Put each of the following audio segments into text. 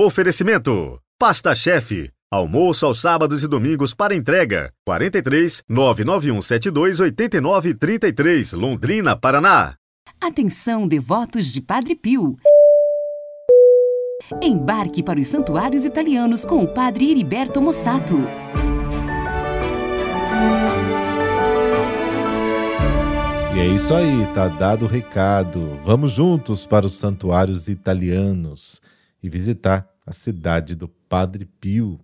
Oferecimento: Pasta Chefe. Almoço aos sábados e domingos para entrega. 43 99172 8933, Londrina, Paraná. Atenção, devotos de Padre Pio. Embarque para os santuários italianos com o Padre Heriberto Mossato. E é isso aí, tá dado o recado. Vamos juntos para os santuários italianos e visitar a cidade do Padre Pio.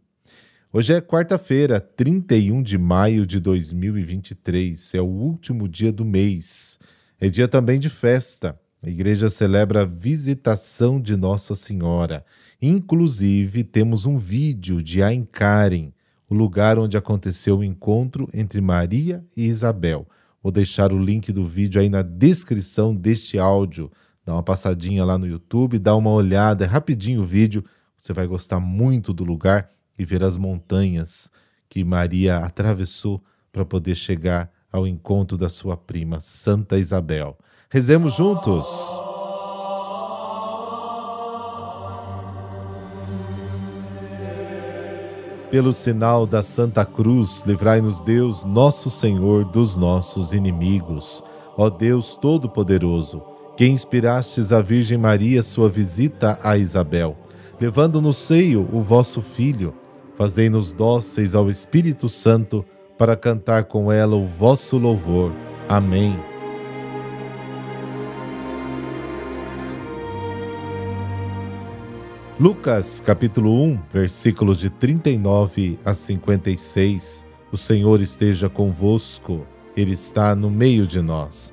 Hoje é quarta-feira, 31 de maio de 2023, é o último dia do mês. É dia também de festa. A igreja celebra a visitação de Nossa Senhora. Inclusive, temos um vídeo de Ainkaren, o lugar onde aconteceu o encontro entre Maria e Isabel. Vou deixar o link do vídeo aí na descrição deste áudio. Dá uma passadinha lá no YouTube, dá uma olhada, é rapidinho o vídeo. Você vai gostar muito do lugar e ver as montanhas que Maria atravessou para poder chegar ao encontro da sua prima, Santa Isabel. Rezemos juntos! Pelo sinal da Santa Cruz, livrai-nos Deus, nosso Senhor, dos nossos inimigos. Ó Deus Todo-Poderoso, que inspirastes a Virgem Maria sua visita a Isabel, levando no seio o vosso Filho, fazei-nos dóceis ao Espírito Santo para cantar com ela o vosso louvor. Amém. Lucas capítulo 1, versículos de 39 a 56. O Senhor esteja convosco, Ele está no meio de nós.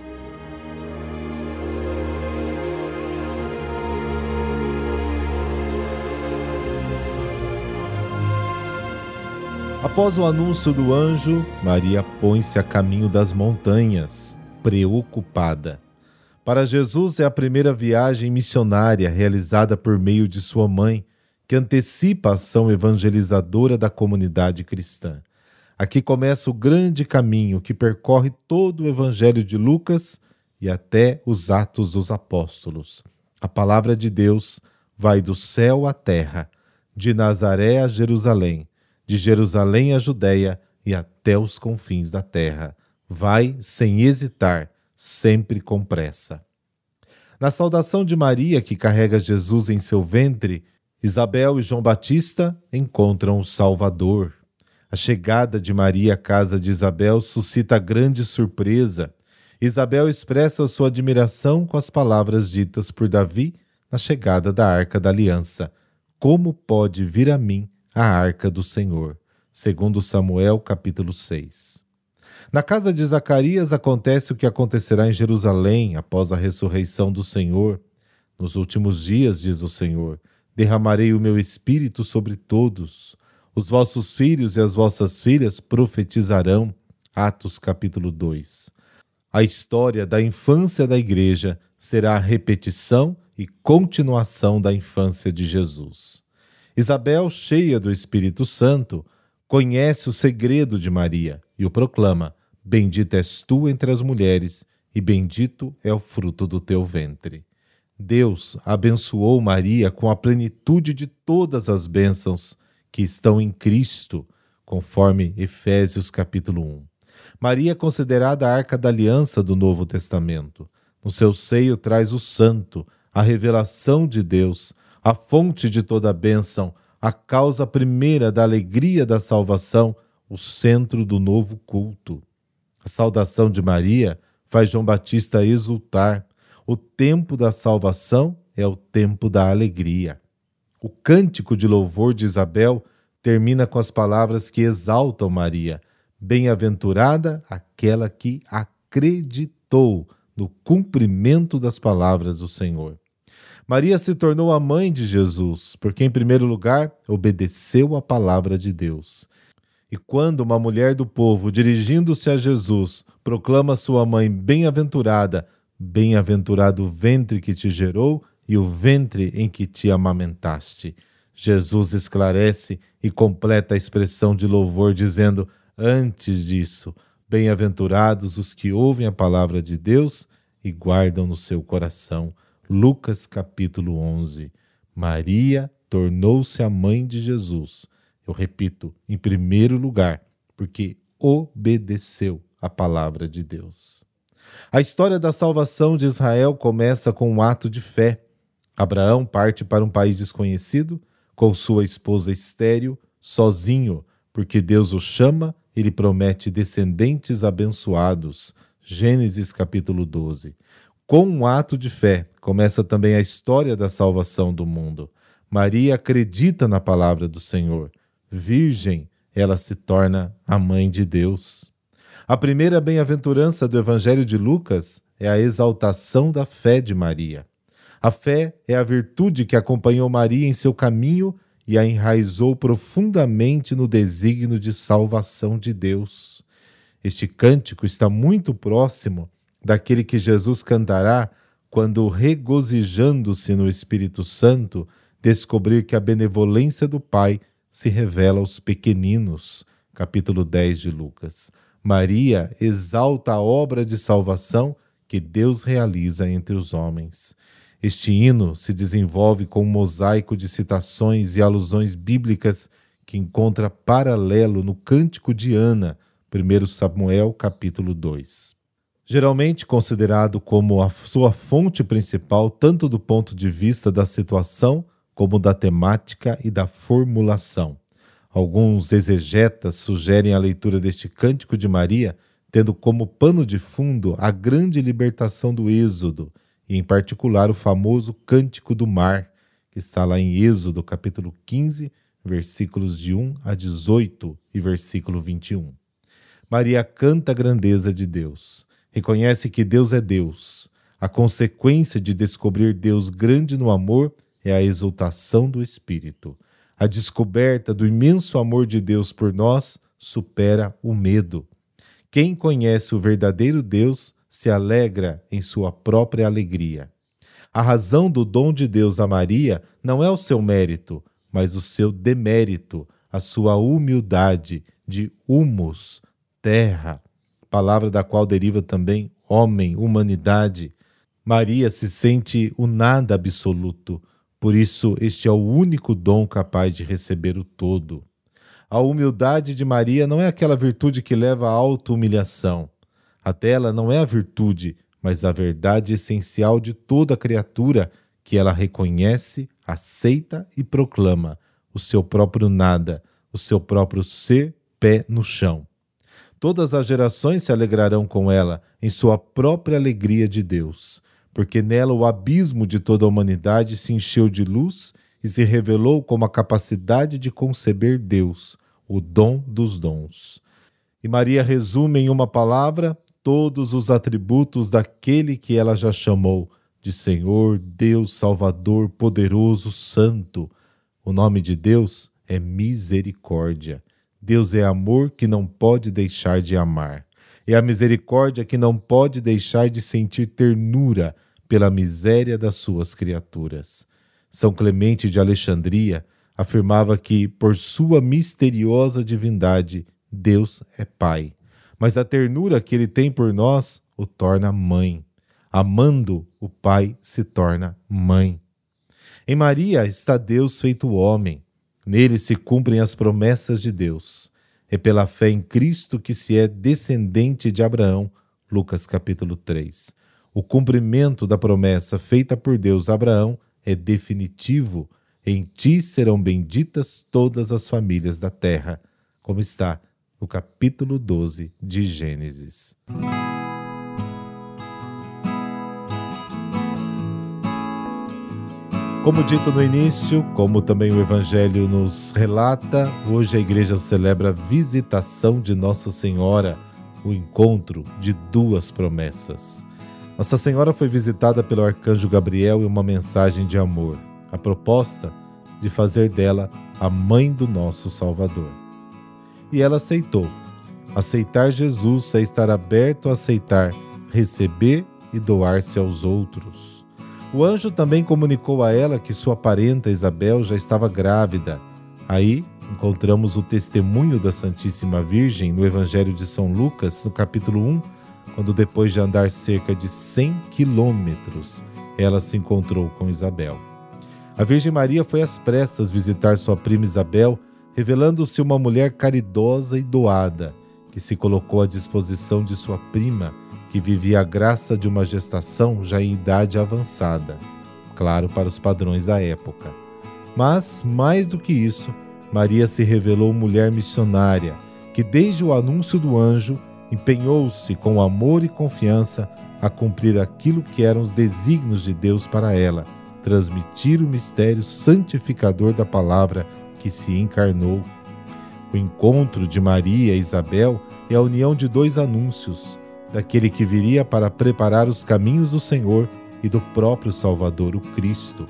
Após o anúncio do anjo, Maria põe-se a caminho das montanhas, preocupada. Para Jesus é a primeira viagem missionária realizada por meio de sua mãe, que antecipa a ação evangelizadora da comunidade cristã. Aqui começa o grande caminho que percorre todo o Evangelho de Lucas e até os Atos dos Apóstolos. A palavra de Deus vai do céu à terra, de Nazaré a Jerusalém de Jerusalém à Judéia e até os confins da terra. Vai sem hesitar, sempre com pressa. Na saudação de Maria, que carrega Jesus em seu ventre, Isabel e João Batista encontram o Salvador. A chegada de Maria à casa de Isabel suscita grande surpresa. Isabel expressa sua admiração com as palavras ditas por Davi na chegada da Arca da Aliança: Como pode vir a mim a arca do Senhor, segundo Samuel capítulo 6. Na casa de Zacarias acontece o que acontecerá em Jerusalém após a ressurreição do Senhor. Nos últimos dias, diz o Senhor, derramarei o meu espírito sobre todos. Os vossos filhos e as vossas filhas profetizarão. Atos capítulo 2. A história da infância da igreja será a repetição e continuação da infância de Jesus. Isabel, cheia do Espírito Santo, conhece o segredo de Maria e o proclama: Bendita és tu entre as mulheres, e bendito é o fruto do teu ventre. Deus abençoou Maria com a plenitude de todas as bênçãos que estão em Cristo, conforme Efésios capítulo 1. Maria é considerada a arca da aliança do Novo Testamento. No seu seio traz o santo, a revelação de Deus, a fonte de toda a bênção, a causa primeira da alegria da salvação, o centro do novo culto. A saudação de Maria faz João Batista exultar. O tempo da salvação é o tempo da alegria. O cântico de louvor de Isabel termina com as palavras que exaltam Maria. Bem-aventurada aquela que acreditou no cumprimento das palavras do Senhor. Maria se tornou a mãe de Jesus, porque, em primeiro lugar, obedeceu a palavra de Deus. E quando uma mulher do povo, dirigindo-se a Jesus, proclama sua mãe bem-aventurada, bem-aventurado o ventre que te gerou e o ventre em que te amamentaste. Jesus esclarece e completa a expressão de louvor, dizendo: Antes disso, bem-aventurados os que ouvem a palavra de Deus e guardam no seu coração. Lucas capítulo 11. Maria tornou-se a mãe de Jesus. Eu repito, em primeiro lugar, porque obedeceu a palavra de Deus. A história da salvação de Israel começa com um ato de fé. Abraão parte para um país desconhecido, com sua esposa estéril, sozinho, porque Deus o chama e lhe promete descendentes abençoados. Gênesis capítulo 12. Com um ato de fé, começa também a história da salvação do mundo. Maria acredita na palavra do Senhor. Virgem, ela se torna a mãe de Deus. A primeira bem-aventurança do Evangelho de Lucas é a exaltação da fé de Maria. A fé é a virtude que acompanhou Maria em seu caminho e a enraizou profundamente no desígnio de salvação de Deus. Este cântico está muito próximo daquele que Jesus cantará quando, regozijando-se no Espírito Santo, descobrir que a benevolência do Pai se revela aos pequeninos. Capítulo 10 de Lucas. Maria exalta a obra de salvação que Deus realiza entre os homens. Este hino se desenvolve com um mosaico de citações e alusões bíblicas que encontra paralelo no Cântico de Ana, 1 Samuel capítulo 2. Geralmente considerado como a sua fonte principal, tanto do ponto de vista da situação como da temática e da formulação. Alguns exegetas sugerem a leitura deste Cântico de Maria tendo como pano de fundo a grande libertação do Êxodo, e em particular o famoso Cântico do Mar, que está lá em Êxodo, capítulo 15, versículos de 1 a 18 e versículo 21. Maria canta a grandeza de Deus, reconhece que Deus é Deus. A consequência de descobrir Deus grande no amor é a exultação do Espírito. A descoberta do imenso amor de Deus por nós supera o medo. Quem conhece o verdadeiro Deus se alegra em sua própria alegria. A razão do dom de Deus a Maria não é o seu mérito, mas o seu demérito, a sua humildade de humus, terra, palavra da qual deriva também homem, humanidade. Maria se sente o nada absoluto, por isso este é o único dom capaz de receber o todo. A humildade de Maria não é aquela virtude que leva à auto-humilhação. A dela não é a virtude, mas a verdade essencial de toda criatura que ela reconhece, aceita e proclama o seu próprio nada, o seu próprio ser pé no chão. Todas as gerações se alegrarão com ela em sua própria alegria de Deus, porque nela o abismo de toda a humanidade se encheu de luz e se revelou como a capacidade de conceber Deus, o dom dos dons. E Maria resume em uma palavra todos os atributos daquele que ela já chamou de Senhor, Deus, Salvador, poderoso, santo. O nome de Deus é misericórdia. Deus é amor que não pode deixar de amar. É a misericórdia que não pode deixar de sentir ternura pela miséria das suas criaturas. São Clemente de Alexandria afirmava que, por sua misteriosa divindade, Deus é Pai. Mas a ternura que ele tem por nós o torna mãe. Amando, o Pai se torna mãe. Em Maria está Deus feito homem. Nele se cumprem as promessas de Deus. É pela fé em Cristo que se é descendente de Abraão. Lucas capítulo 3. O cumprimento da promessa feita por Deus a Abraão é definitivo. Em ti serão benditas todas as famílias da terra, como está no capítulo 12 de Gênesis. Como dito no início, como também o Evangelho nos relata, hoje a igreja celebra a visitação de Nossa Senhora, o encontro de duas promessas. Nossa Senhora foi visitada pelo arcanjo Gabriel em uma mensagem de amor, a proposta de fazer dela a mãe do nosso Salvador. E ela aceitou. Aceitar Jesus é estar aberto a aceitar, receber e doar-se aos outros. O anjo também comunicou a ela que sua parenta Isabel já estava grávida. Aí encontramos o testemunho da Santíssima Virgem no Evangelho de São Lucas, no capítulo 1, quando depois de andar cerca de 100 quilômetros, ela se encontrou com Isabel. A Virgem Maria foi às pressas visitar sua prima Isabel, revelando-se uma mulher caridosa e doada, que se colocou à disposição de sua prima que vivia a graça de uma gestação já em idade avançada, claro para os padrões da época. Mas, mais do que isso, Maria se revelou mulher missionária, que desde o anúncio do anjo empenhou-se com amor e confiança a cumprir aquilo que eram os desígnios de Deus para ela, transmitir o mistério santificador da palavra que se encarnou. O encontro de Maria e Isabel é a união de dois anúncios, daquele que viria para preparar os caminhos do Senhor e do próprio Salvador, o Cristo.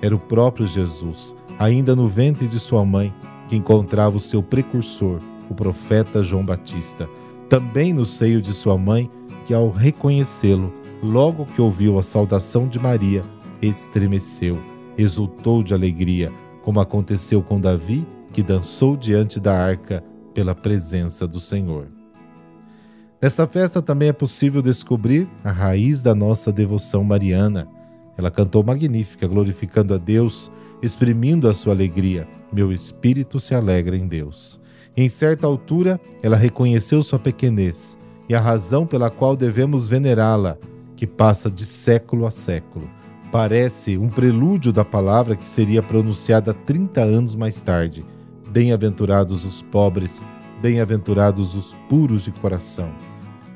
Era o próprio Jesus, ainda no ventre de sua mãe, que encontrava o seu precursor, o profeta João Batista, também no seio de sua mãe, que ao reconhecê-lo, logo que ouviu a saudação de Maria, estremeceu, exultou de alegria, como aconteceu com Davi, que dançou diante da arca pela presença do Senhor. Nesta festa também é possível descobrir a raiz da nossa devoção mariana. Ela cantou magnífica, glorificando a Deus, exprimindo a sua alegria. Meu espírito se alegra em Deus. Em certa altura, ela reconheceu sua pequenez e a razão pela qual devemos venerá-la, que passa de século a século. Parece um prelúdio da palavra que seria pronunciada 30 anos mais tarde. Bem-aventurados os pobres, bem-aventurados os puros de coração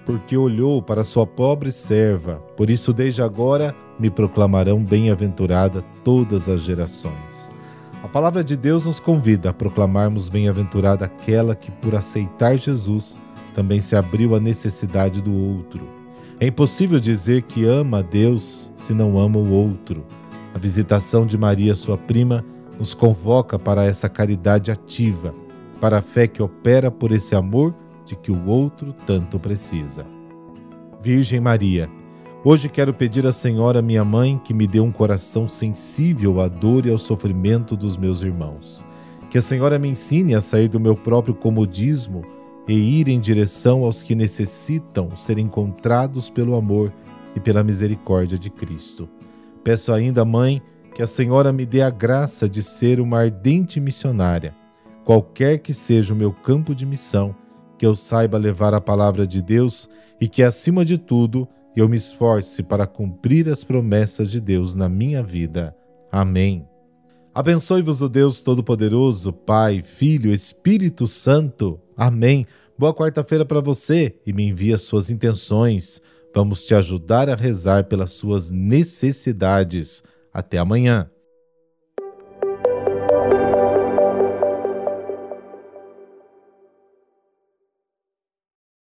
porque olhou para sua pobre serva. Por isso, desde agora, me proclamarão bem-aventurada todas as gerações. A palavra de Deus nos convida a proclamarmos bem-aventurada aquela que, por aceitar Jesus, também se abriu à necessidade do outro. É impossível dizer que ama a Deus se não ama o outro. A visitação de Maria, sua prima, nos convoca para essa caridade ativa, para a fé que opera por esse amor de que o outro tanto precisa. Virgem Maria, hoje quero pedir à Senhora, minha mãe, que me dê um coração sensível à dor e ao sofrimento dos meus irmãos. Que a Senhora me ensine a sair do meu próprio comodismo e ir em direção aos que necessitam ser encontrados pelo amor e pela misericórdia de Cristo. Peço ainda, Mãe, que a Senhora me dê a graça de ser uma ardente missionária, qualquer que seja o meu campo de missão que eu saiba levar a palavra de Deus e que, acima de tudo, eu me esforce para cumprir as promessas de Deus na minha vida. Amém. Abençoe-vos o Deus Todo-Poderoso, Pai, Filho, Espírito Santo. Amém. Boa quarta-feira para você e me envie as suas intenções. Vamos te ajudar a rezar pelas suas necessidades. Até amanhã.